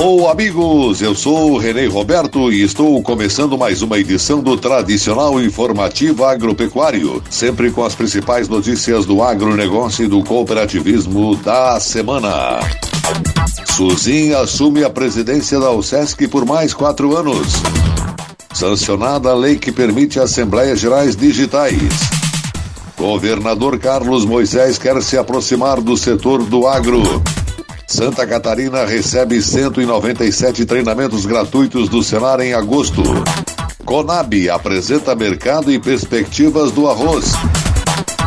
Alô, amigos! Eu sou o Renê Roberto e estou começando mais uma edição do tradicional informativo agropecuário, sempre com as principais notícias do agronegócio e do cooperativismo da semana. Suzin assume a presidência da USESC por mais quatro anos. Sancionada a lei que permite Assembleias Gerais Digitais. Governador Carlos Moisés quer se aproximar do setor do agro. Santa Catarina recebe 197 treinamentos gratuitos do Senar em agosto. Conab apresenta mercado e perspectivas do arroz.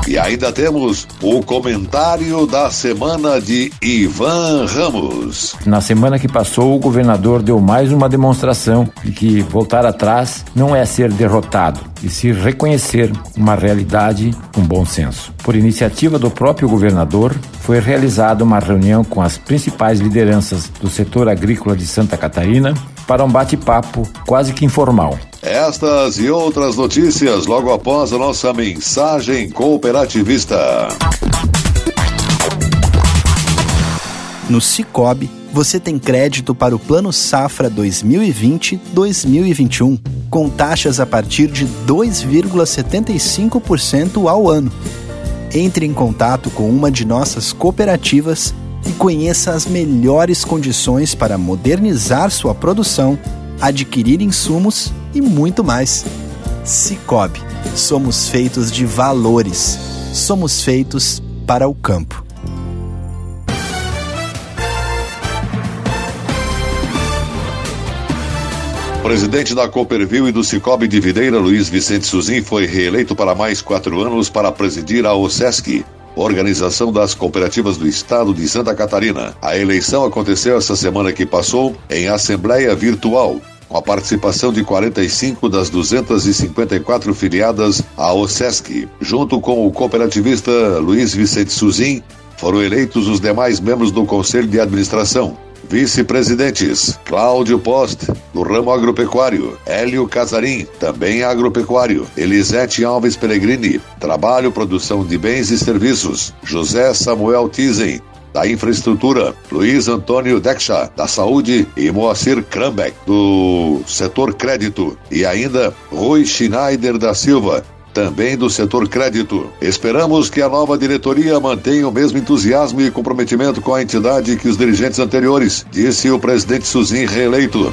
E ainda temos o comentário da semana de Ivan Ramos. Na semana que passou, o governador deu mais uma demonstração de que voltar atrás não é ser derrotado, e se reconhecer uma realidade com bom senso. Por iniciativa do próprio governador, foi realizada uma reunião com as principais lideranças do setor agrícola de Santa Catarina para um bate-papo quase que informal. Estas e outras notícias logo após a nossa mensagem cooperativista. No Cicobi, você tem crédito para o Plano Safra 2020-2021, com taxas a partir de 2,75% ao ano. Entre em contato com uma de nossas cooperativas e conheça as melhores condições para modernizar sua produção, adquirir insumos e muito mais. Cicobi, somos feitos de valores. Somos feitos para o campo. Presidente da Cooperville e do Cicobi de Videira, Luiz Vicente Suzin, foi reeleito para mais quatro anos para presidir a OSESC, Organização das Cooperativas do Estado de Santa Catarina. A eleição aconteceu essa semana que passou em assembleia virtual, com a participação de 45 das 254 filiadas à OSESC. Junto com o cooperativista Luiz Vicente Suzin, foram eleitos os demais membros do Conselho de Administração. Vice-presidentes: Cláudio Post, do ramo agropecuário, Hélio Casarim, também agropecuário, Elisete Alves Pellegrini, trabalho, produção de bens e serviços, José Samuel Tizen, da Infraestrutura, Luiz Antônio Dexa, da Saúde e Moacir Krambeck, do setor crédito, e ainda Rui Schneider da Silva, também do setor crédito. Esperamos que a nova diretoria mantenha o mesmo entusiasmo e comprometimento com a entidade que os dirigentes anteriores, disse o presidente Suzin reeleito.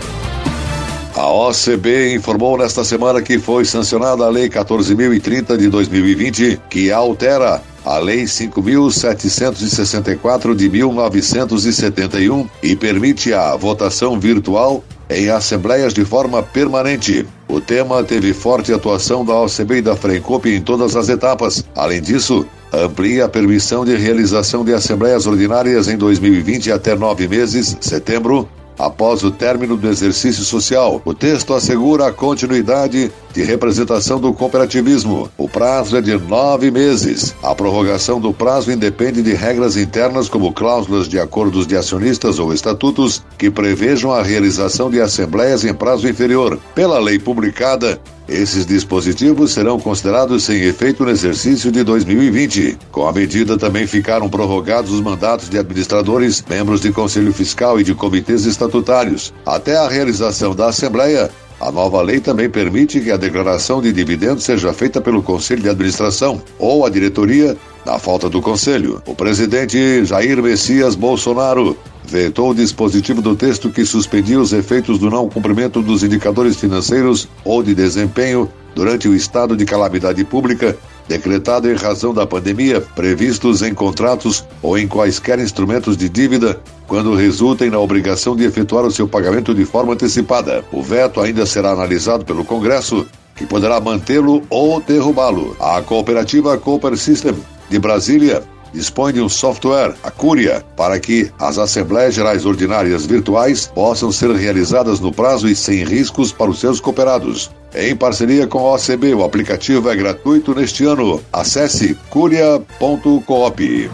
A OCB informou nesta semana que foi sancionada a Lei 14.030 de 2020, que altera a Lei 5.764 de 1971 e permite a votação virtual em assembleias de forma permanente. O tema teve forte atuação da OCB e da Frencop em todas as etapas. Além disso, amplia a permissão de realização de assembleias ordinárias em 2020 até nove meses, setembro, após o término do exercício social. O texto assegura a continuidade de representação do cooperativismo. O prazo é de nove meses. A prorrogação do prazo independe de regras internas, como cláusulas de acordos de acionistas ou estatutos, que prevejam a realização de assembleias em prazo inferior. Pela lei publicada, esses dispositivos serão considerados sem efeito no exercício de 2020. Com a medida também ficaram prorrogados os mandatos de administradores, membros de conselho fiscal e de comitês estatutários. Até a realização da Assembleia, a nova lei também permite que a declaração de dividendos seja feita pelo Conselho de Administração ou a diretoria, na falta do Conselho. O presidente Jair Messias Bolsonaro vetou o dispositivo do texto que suspendia os efeitos do não cumprimento dos indicadores financeiros ou de desempenho durante o estado de calamidade pública decretado em razão da pandemia, previstos em contratos ou em quaisquer instrumentos de dívida, quando resultem na obrigação de efetuar o seu pagamento de forma antecipada. O veto ainda será analisado pelo Congresso, que poderá mantê-lo ou derrubá-lo. A cooperativa Cooper System de Brasília dispõe de um software, a Cúria, para que as Assembleias Gerais Ordinárias virtuais possam ser realizadas no prazo e sem riscos para os seus cooperados. Em parceria com a OCB, o aplicativo é gratuito neste ano. Acesse curia.coop.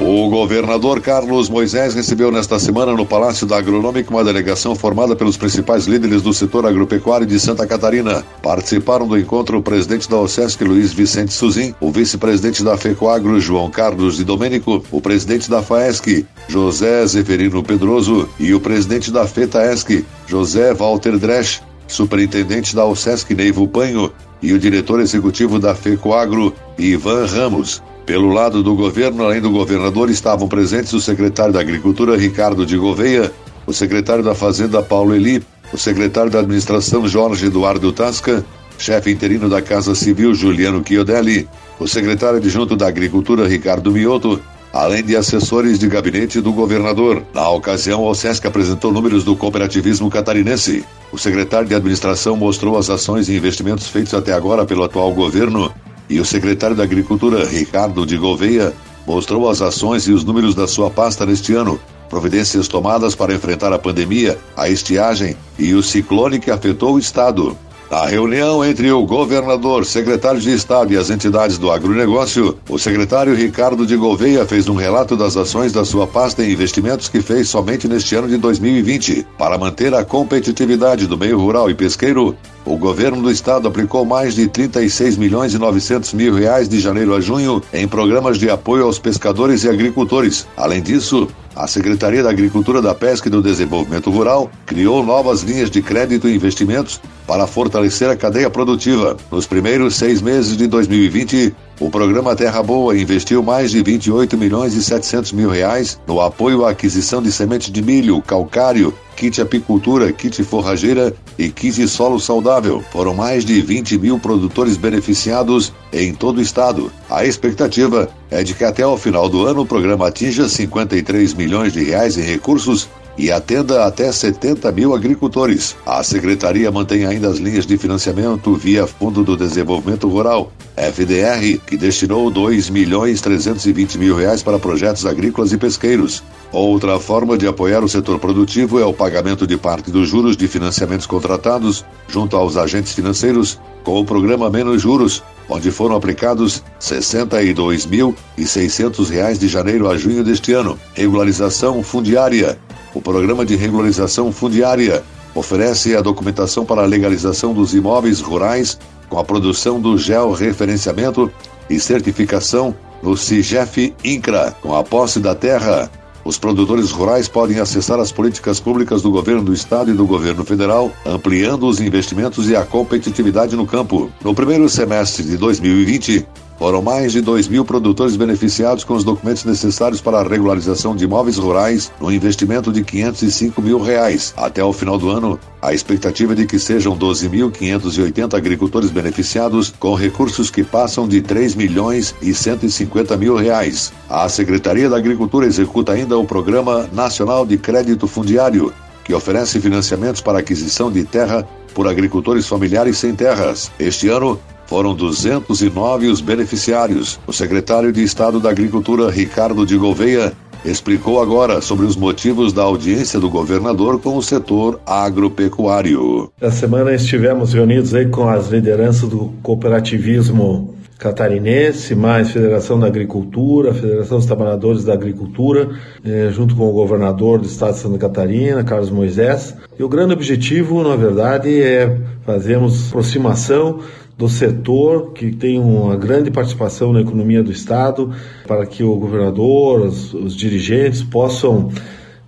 O governador Carlos Moisés recebeu nesta semana no Palácio da Agronômica uma delegação formada pelos principais líderes do setor agropecuário de Santa Catarina. Participaram do encontro o presidente da OSESC, Luiz Vicente Suzin, o vice-presidente da FECOAGRO, João Carlos de Domênico, o presidente da FAESC, José Zeferino Pedroso, e o presidente da FETAESC, José Walter Dresch, superintendente da OSESC, Neivo Panho, e o diretor executivo da FECOAGRO, Ivan Ramos. Pelo lado do governo, além do governador, estavam presentes o secretário da Agricultura, Ricardo de Gouveia, o secretário da Fazenda, Paulo Eli, o secretário da Administração, Jorge Eduardo Tasca, chefe interino da Casa Civil, Juliano Chiodelli, o secretário adjunto da Agricultura, Ricardo Mioto, além de assessores de gabinete do governador. Na ocasião, o SESC apresentou números do cooperativismo catarinense. O secretário de administração mostrou as ações e investimentos feitos até agora pelo atual governo e o secretário da Agricultura, Ricardo de Gouveia, mostrou as ações e os números da sua pasta neste ano, providências tomadas para enfrentar a pandemia, a estiagem e o ciclone que afetou o estado. Na reunião entre o governador, secretário de Estado e as entidades do agronegócio, o secretário Ricardo de Gouveia fez um relato das ações da sua pasta em investimentos que fez somente neste ano de 2020. Para manter a competitividade do meio rural e pesqueiro, o governo do estado aplicou mais de 36 milhões e 900 mil reais de janeiro a junho em programas de apoio aos pescadores e agricultores. Além disso, a Secretaria da Agricultura, da Pesca e do Desenvolvimento Rural criou novas linhas de crédito e investimentos para fortalecer a cadeia produtiva. Nos primeiros seis meses de 2020, o programa Terra Boa investiu mais de 28 milhões e 700 mil reais no apoio à aquisição de semente de milho, calcário, kit apicultura, kit forrageira e kit solo saudável. Foram mais de 20 mil produtores beneficiados em todo o estado. A expectativa é de que até o final do ano o programa atinja 53 milhões de reais em recursos e atenda até 70 mil agricultores. A Secretaria mantém ainda as linhas de financiamento via Fundo do Desenvolvimento Rural, FDR, que destinou 2 milhões 320 mil reais para projetos agrícolas e pesqueiros. Outra forma de apoiar o setor produtivo é o pagamento de parte dos juros de financiamentos contratados junto aos agentes financeiros com o programa Menos Juros, onde foram aplicados R$ 62.600 de janeiro a junho deste ano. Regularização fundiária. O programa de regularização fundiária oferece a documentação para a legalização dos imóveis rurais com a produção do georreferenciamento e certificação no CIGEF INCRA, com a posse da terra, os produtores rurais podem acessar as políticas públicas do governo do estado e do governo federal, ampliando os investimentos e a competitividade no campo. No primeiro semestre de 2020, foram mais de 2 mil produtores beneficiados com os documentos necessários para a regularização de imóveis rurais no investimento de 505 mil reais. Até o final do ano, a expectativa é de que sejam 12.580 agricultores beneficiados com recursos que passam de 3 milhões e 150 mil reais. A Secretaria da Agricultura executa ainda o Programa Nacional de Crédito Fundiário, que oferece financiamentos para aquisição de terra por agricultores familiares sem terras. Este ano, foram 209 os beneficiários. O secretário de Estado da Agricultura, Ricardo de Gouveia, explicou agora sobre os motivos da audiência do governador com o setor agropecuário. Essa semana estivemos reunidos aí com as lideranças do cooperativismo catarinense, mais Federação da Agricultura, Federação dos Trabalhadores da Agricultura, eh, junto com o governador do estado de Santa Catarina, Carlos Moisés. E o grande objetivo, na verdade, é fazermos aproximação do setor que tem uma grande participação na economia do estado, para que o governador, os, os dirigentes possam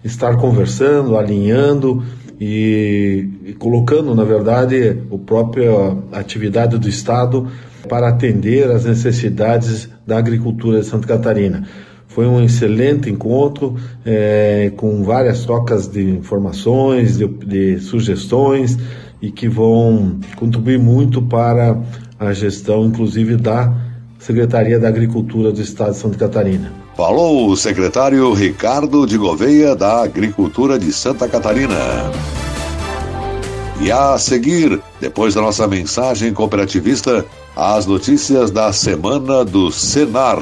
estar conversando, alinhando e, e, colocando, na verdade, a própria atividade do Estado para atender às necessidades da agricultura de Santa Catarina. Foi um excelente encontro, é, com várias trocas de informações, de, de sugestões, e que vão contribuir muito para a gestão, inclusive, da Secretaria da Agricultura do Estado de Santa Catarina. Falou o secretário Ricardo de Gouveia da Agricultura de Santa Catarina. E a seguir, depois da nossa mensagem cooperativista, as notícias da semana do Senar.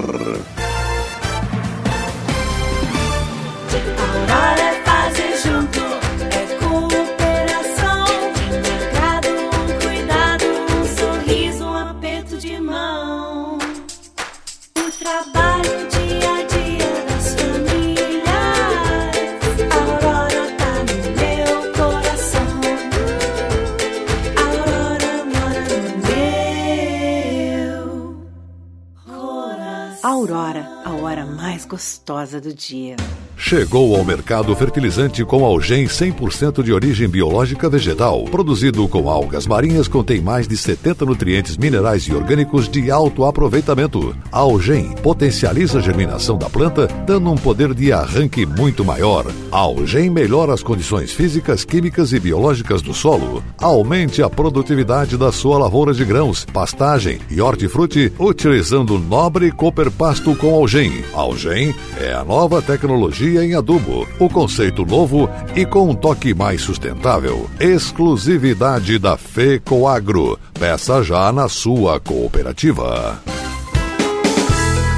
Gostosa do dia. Chegou ao mercado fertilizante com algem 100% de origem biológica vegetal. Produzido com algas marinhas, contém mais de 70 nutrientes minerais e orgânicos de alto aproveitamento. Algem potencializa a germinação da planta, dando um poder de arranque muito maior. Algem melhora as condições físicas, químicas e biológicas do solo. Aumente a produtividade da sua lavoura de grãos, pastagem e hortifruti utilizando nobre cooper pasto com algem. Algem é a nova tecnologia em adubo. O conceito novo e com um toque mais sustentável. Exclusividade da FECOAGRO. Peça já na sua cooperativa.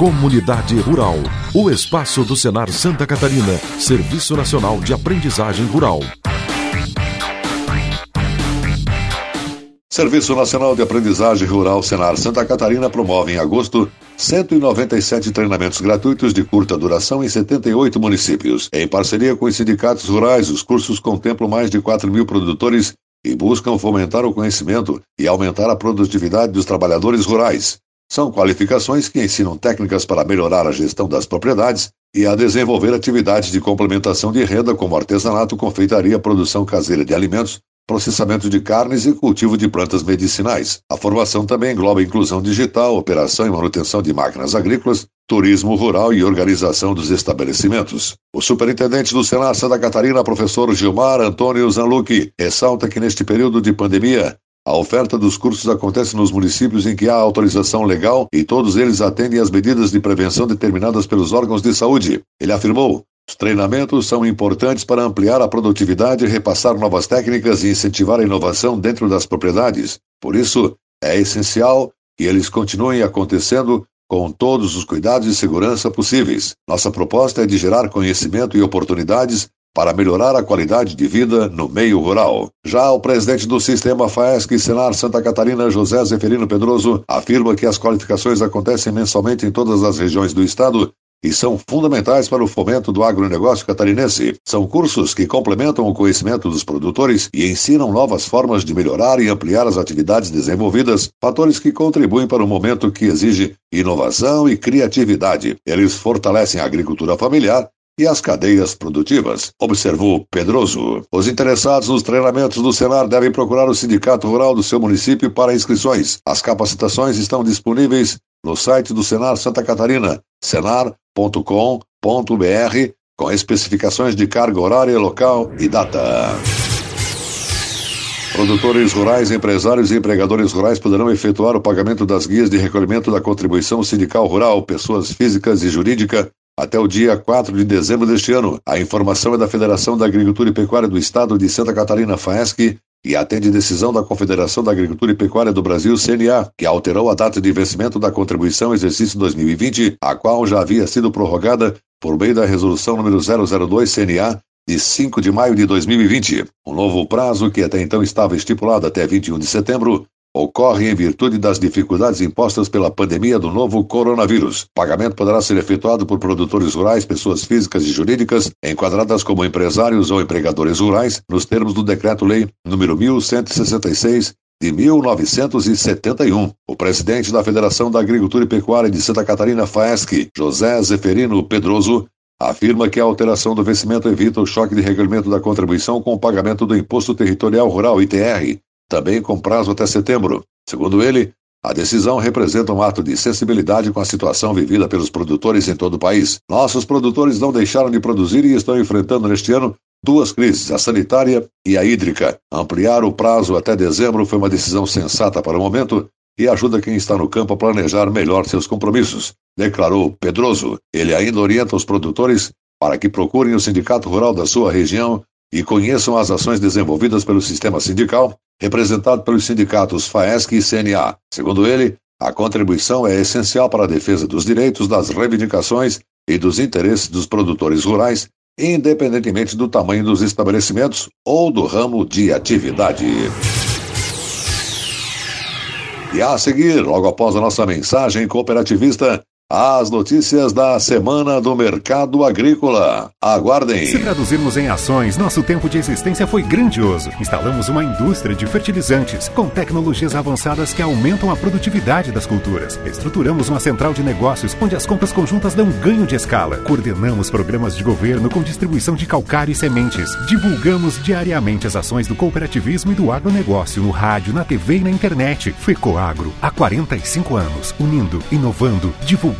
Comunidade Rural. O espaço do Senar Santa Catarina, Serviço Nacional de Aprendizagem Rural. Serviço Nacional de Aprendizagem Rural Senar Santa Catarina promove em agosto 197 treinamentos gratuitos de curta duração em 78 municípios. Em parceria com os sindicatos rurais, os cursos contemplam mais de 4 mil produtores e buscam fomentar o conhecimento e aumentar a produtividade dos trabalhadores rurais. São qualificações que ensinam técnicas para melhorar a gestão das propriedades e a desenvolver atividades de complementação de renda como artesanato, confeitaria, produção caseira de alimentos, processamento de carnes e cultivo de plantas medicinais. A formação também engloba inclusão digital, operação e manutenção de máquinas agrícolas, turismo rural e organização dos estabelecimentos. O superintendente do Senar Santa Catarina, professor Gilmar Antônio Zanlucchi, ressalta que neste período de pandemia, a oferta dos cursos acontece nos municípios em que há autorização legal e todos eles atendem às medidas de prevenção determinadas pelos órgãos de saúde. Ele afirmou: os treinamentos são importantes para ampliar a produtividade, repassar novas técnicas e incentivar a inovação dentro das propriedades. Por isso, é essencial que eles continuem acontecendo com todos os cuidados e segurança possíveis. Nossa proposta é de gerar conhecimento e oportunidades para melhorar a qualidade de vida no meio rural. Já o presidente do sistema FAESC Senar Santa Catarina, José Zeferino Pedroso, afirma que as qualificações acontecem mensalmente em todas as regiões do estado e são fundamentais para o fomento do agronegócio catarinense. São cursos que complementam o conhecimento dos produtores e ensinam novas formas de melhorar e ampliar as atividades desenvolvidas, fatores que contribuem para um momento que exige inovação e criatividade. Eles fortalecem a agricultura familiar e as cadeias produtivas, observou Pedroso. Os interessados nos treinamentos do Senar devem procurar o Sindicato Rural do seu município para inscrições. As capacitações estão disponíveis no site do Senar Santa Catarina, senar.com.br, com especificações de carga horária, local e data. Produtores rurais, empresários e empregadores rurais poderão efetuar o pagamento das guias de recolhimento da contribuição sindical rural, pessoas físicas e jurídica, até o dia 4 de dezembro deste ano. A informação é da Federação da Agricultura e Pecuária do Estado de Santa Catarina, FAESC, e atende decisão da Confederação da Agricultura e Pecuária do Brasil, CNA, que alterou a data de vencimento da contribuição exercício 2020, a qual já havia sido prorrogada por meio da resolução número 002 CNA de 5 de maio de 2020. Um novo prazo, que até então estava estipulado até 21 de setembro, ocorre em virtude das dificuldades impostas pela pandemia do novo coronavírus. O pagamento poderá ser efetuado por produtores rurais, pessoas físicas e jurídicas, enquadradas como empresários ou empregadores rurais, nos termos do Decreto-Lei número 1166 de 1971. O presidente da Federação da Agricultura e Pecuária de Santa Catarina, FAESC, José Zeferino Pedroso, afirma que a alteração do vencimento evita o choque de regulamento da contribuição com o pagamento do Imposto Territorial Rural, ITR, também com prazo até setembro. Segundo ele, a decisão representa um ato de sensibilidade com a situação vivida pelos produtores em todo o país. Nossos produtores não deixaram de produzir e estão enfrentando neste ano duas crises, a sanitária e a hídrica. Ampliar o prazo até dezembro foi uma decisão sensata para o momento e ajuda quem está no campo a planejar melhor seus compromissos, declarou Pedroso. Ele ainda orienta os produtores para que procurem o sindicato rural da sua região e conheçam as ações desenvolvidas pelo sistema sindical, representado pelos sindicatos FAESC e CNA. Segundo ele, a contribuição é essencial para a defesa dos direitos, das reivindicações e dos interesses dos produtores rurais, independentemente do tamanho dos estabelecimentos ou do ramo de atividade. E a seguir, logo após a nossa mensagem cooperativista, as notícias da semana do mercado agrícola. Aguardem. Se traduzirmos em ações, nosso tempo de existência foi grandioso. Instalamos uma indústria de fertilizantes com tecnologias avançadas que aumentam a produtividade das culturas. Estruturamos uma central de negócios onde as compras conjuntas dão ganho de escala. Coordenamos programas de governo com distribuição de calcário e sementes. Divulgamos diariamente as ações do cooperativismo e do agronegócio no rádio, na TV e na internet. Fecoagro, há 45 anos, unindo, inovando, divulgando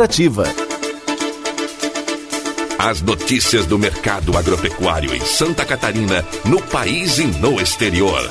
cooperativa. As notícias do mercado agropecuário em Santa Catarina, no país e no exterior.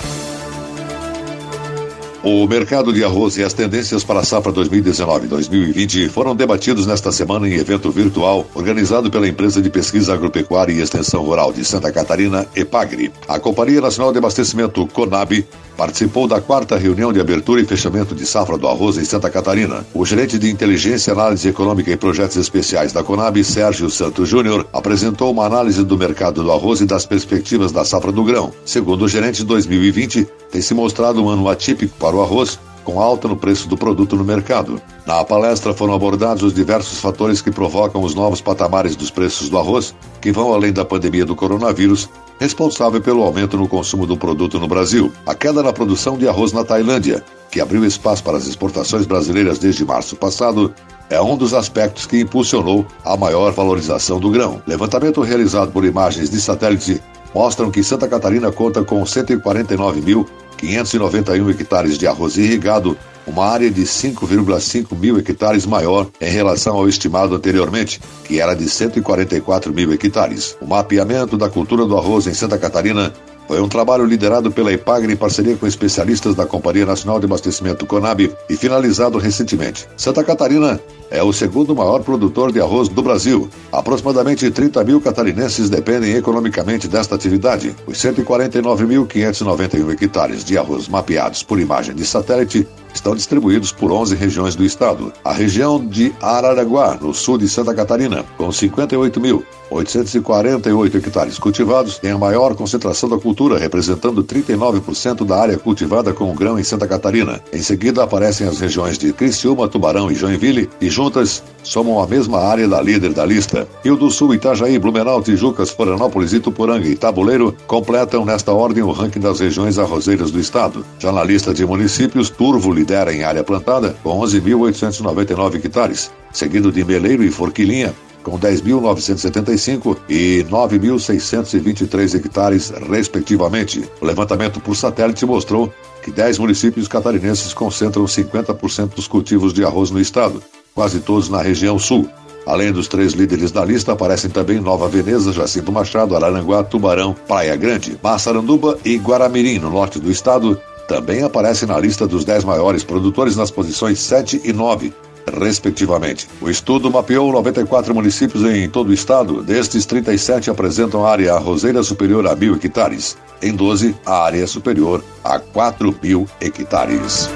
O mercado de arroz e as tendências para a safra 2019-2020 foram debatidos nesta semana em evento virtual organizado pela empresa de pesquisa agropecuária e extensão rural de Santa Catarina, EPAGRE. A Companhia Nacional de Abastecimento, CONAB, participou da quarta reunião de abertura e fechamento de safra do arroz em Santa Catarina. O gerente de inteligência, análise econômica e projetos especiais da Conab, Sérgio Santos Júnior, apresentou uma análise do mercado do arroz e das perspectivas da safra do grão. Segundo o gerente, 2020 tem se mostrado um ano atípico para o arroz, com alta no preço do produto no mercado. Na palestra foram abordados os diversos fatores que provocam os novos patamares dos preços do arroz, que vão além da pandemia do coronavírus, responsável pelo aumento no consumo do produto no Brasil. A queda na produção de arroz na Tailândia, que abriu espaço para as exportações brasileiras desde março passado, é um dos aspectos que impulsionou a maior valorização do grão. Levantamento realizado por imagens de satélite mostram que Santa Catarina conta com 149.591 hectares de arroz irrigado, uma área de 5,5 mil hectares maior em relação ao estimado anteriormente, que era de 144 mil hectares. O mapeamento da cultura do arroz em Santa Catarina foi um trabalho liderado pela IPAGRE em parceria com especialistas da Companhia Nacional de Abastecimento CONAB e finalizado recentemente. Santa Catarina é o segundo maior produtor de arroz do Brasil. Aproximadamente 30 mil catarinenses dependem economicamente desta atividade. Os 149.591 hectares de arroz mapeados por imagem de satélite estão distribuídos por 11 regiões do estado. A região de Araranguá, no sul de Santa Catarina, com 58.848 hectares cultivados, tem a maior concentração da cultura, representando 39% da área cultivada com grão em Santa Catarina. Em seguida aparecem as regiões de Criciúma, Tubarão e Joinville, e juntas somam a mesma área da líder da lista. Rio do Sul, Itajaí, Blumenau, Tijucas, Florianópolis, Ituporanga e Tabuleiro completam nesta ordem o ranking das regiões arrozeiras do estado. Já na lista de municípios, Turvo lidera em área plantada com 11.899 hectares, seguido de Meleiro e Forquilinha com 10.975 e 9.623 hectares, respectivamente. O levantamento por satélite mostrou que 10 municípios catarinenses concentram 50% dos cultivos de arroz no estado, quase todos na região sul. Além dos três líderes da lista, aparecem também Nova Veneza, Jacinto Machado, Araranguá, Tubarão, Praia Grande, Massaranduba e Guaramirim, no norte do estado, também aparecem na lista dos 10 maiores produtores nas posições 7 e 9, respectivamente. O estudo mapeou 94 municípios em todo o estado. Destes, 37 apresentam área arrozeira superior a mil hectares. Em 12, a área superior a 4 mil hectares.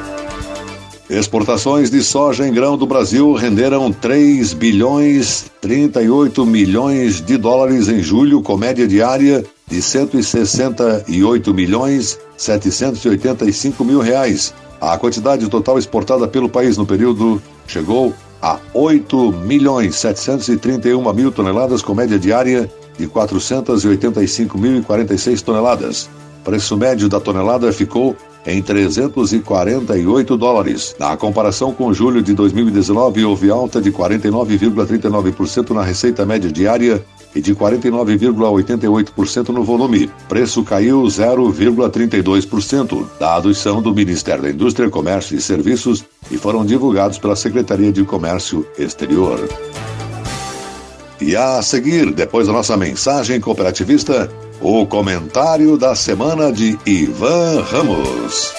Exportações de soja em grão do Brasil renderam 3 bilhões 38 milhões de dólares em julho, com média diária de 168 milhões 785 mil reais. A quantidade total exportada pelo país no período chegou a 8 milhões 731 mil toneladas, com média diária de 485.046 toneladas. Preço médio da tonelada ficou em 348 dólares. Na comparação com julho de 2019, houve alta de 49,39% na receita média diária e de 49,88% no volume. Preço caiu 0,32%. Dados são do Ministério da Indústria, Comércio e Serviços e foram divulgados pela Secretaria de Comércio Exterior. E a seguir, depois da nossa mensagem cooperativista, o comentário da semana de Ivan Ramos.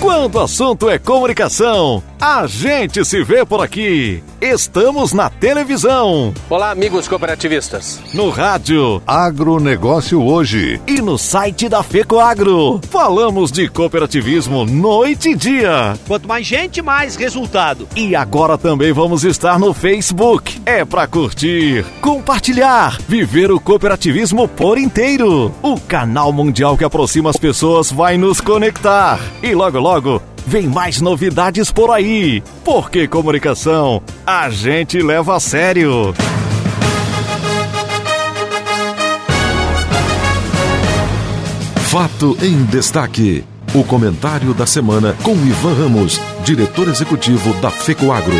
Quando o assunto é comunicação, a gente se vê por aqui. Estamos na televisão. Olá, amigos cooperativistas. No rádio. Agronegócio hoje. E no site da FECOAGro. Falamos de cooperativismo noite e dia. Quanto mais gente, mais resultado. E agora também vamos estar no Facebook. É para curtir, compartilhar, viver o cooperativismo por inteiro. O canal mundial que aproxima as pessoas vai nos conectar. E logo, logo Vem mais novidades por aí. Porque comunicação a gente leva a sério. Fato em destaque. O comentário da semana com Ivan Ramos, diretor executivo da FECOAGro.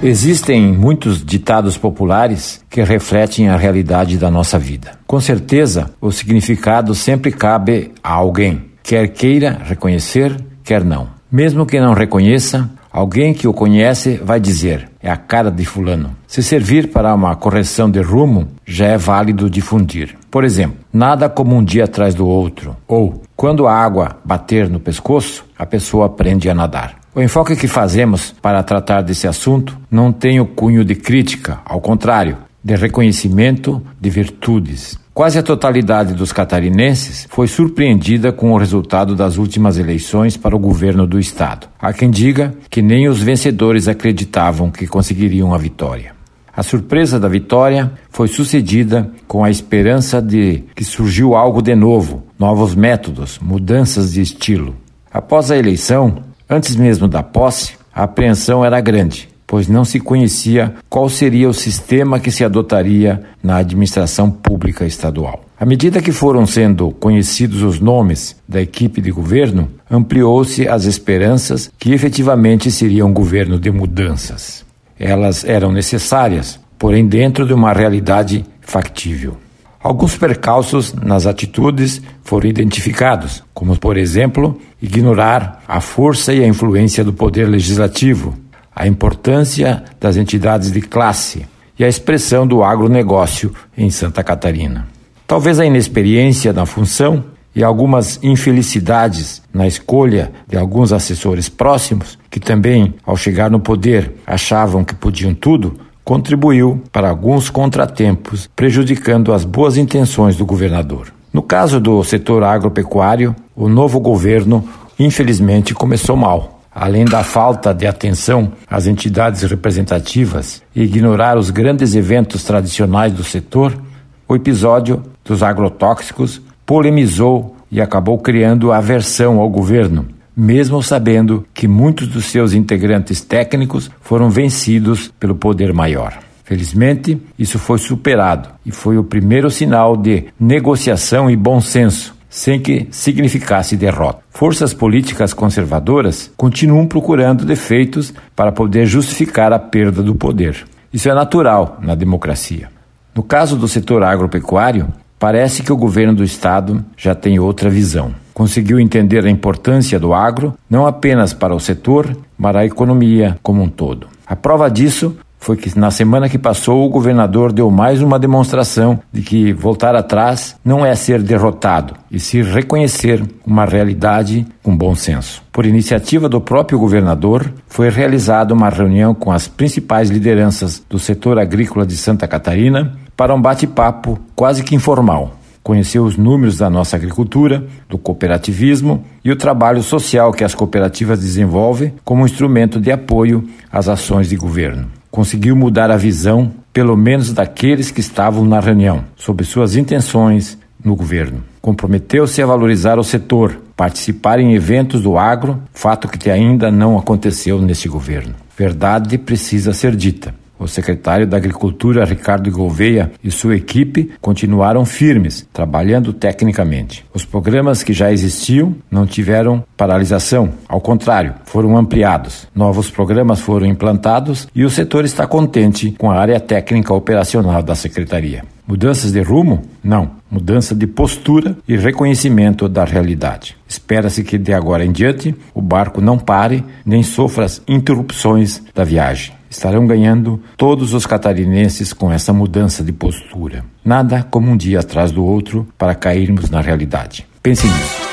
Existem muitos ditados populares que refletem a realidade da nossa vida. Com certeza, o significado sempre cabe a alguém, quer queira reconhecer, quer não. Mesmo que não reconheça, alguém que o conhece vai dizer: é a cara de Fulano. Se servir para uma correção de rumo, já é válido difundir. Por exemplo, nada como um dia atrás do outro. Ou, quando a água bater no pescoço, a pessoa aprende a nadar. O enfoque que fazemos para tratar desse assunto não tem o cunho de crítica, ao contrário, de reconhecimento de virtudes. Quase a totalidade dos catarinenses foi surpreendida com o resultado das últimas eleições para o governo do estado. Há quem diga que nem os vencedores acreditavam que conseguiriam a vitória. A surpresa da vitória foi sucedida com a esperança de que surgiu algo de novo, novos métodos, mudanças de estilo. Após a eleição, antes mesmo da posse, a apreensão era grande pois não se conhecia qual seria o sistema que se adotaria na administração pública estadual. À medida que foram sendo conhecidos os nomes da equipe de governo, ampliou-se as esperanças que efetivamente seria um governo de mudanças. Elas eram necessárias, porém dentro de uma realidade factível. Alguns percalços nas atitudes foram identificados, como, por exemplo, ignorar a força e a influência do poder legislativo, a importância das entidades de classe e a expressão do agronegócio em Santa Catarina. Talvez a inexperiência na função e algumas infelicidades na escolha de alguns assessores próximos, que também, ao chegar no poder, achavam que podiam tudo, contribuiu para alguns contratempos, prejudicando as boas intenções do governador. No caso do setor agropecuário, o novo governo, infelizmente, começou mal além da falta de atenção às entidades representativas e ignorar os grandes eventos tradicionais do setor, o episódio dos agrotóxicos polemizou e acabou criando aversão ao governo, mesmo sabendo que muitos dos seus integrantes técnicos foram vencidos pelo poder maior. Felizmente, isso foi superado e foi o primeiro sinal de negociação e bom senso sem que significasse derrota. Forças políticas conservadoras continuam procurando defeitos para poder justificar a perda do poder. Isso é natural na democracia. No caso do setor agropecuário, parece que o governo do estado já tem outra visão. Conseguiu entender a importância do agro não apenas para o setor, mas a economia como um todo. A prova disso foi que na semana que passou o governador deu mais uma demonstração de que voltar atrás não é ser derrotado, e se reconhecer uma realidade com bom senso. Por iniciativa do próprio governador, foi realizada uma reunião com as principais lideranças do setor agrícola de Santa Catarina para um bate-papo quase que informal. conheceu os números da nossa agricultura, do cooperativismo e o trabalho social que as cooperativas desenvolvem como instrumento de apoio às ações de governo. Conseguiu mudar a visão, pelo menos daqueles que estavam na reunião, sobre suas intenções no governo. Comprometeu-se a valorizar o setor, participar em eventos do agro, fato que ainda não aconteceu neste governo. Verdade precisa ser dita. O secretário da Agricultura, Ricardo Gouveia, e sua equipe continuaram firmes, trabalhando tecnicamente. Os programas que já existiam não tiveram paralisação, ao contrário, foram ampliados. Novos programas foram implantados e o setor está contente com a área técnica operacional da secretaria. Mudanças de rumo? Não. Mudança de postura e reconhecimento da realidade. Espera-se que de agora em diante o barco não pare nem sofra as interrupções da viagem. Estarão ganhando todos os catarinenses com essa mudança de postura. Nada como um dia atrás do outro para cairmos na realidade. Pense nisso.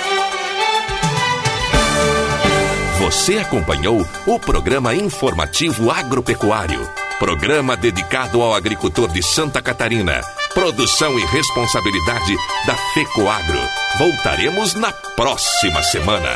Você acompanhou o programa informativo agropecuário. Programa dedicado ao agricultor de Santa Catarina. Produção e responsabilidade da FECOAGRO. Voltaremos na próxima semana.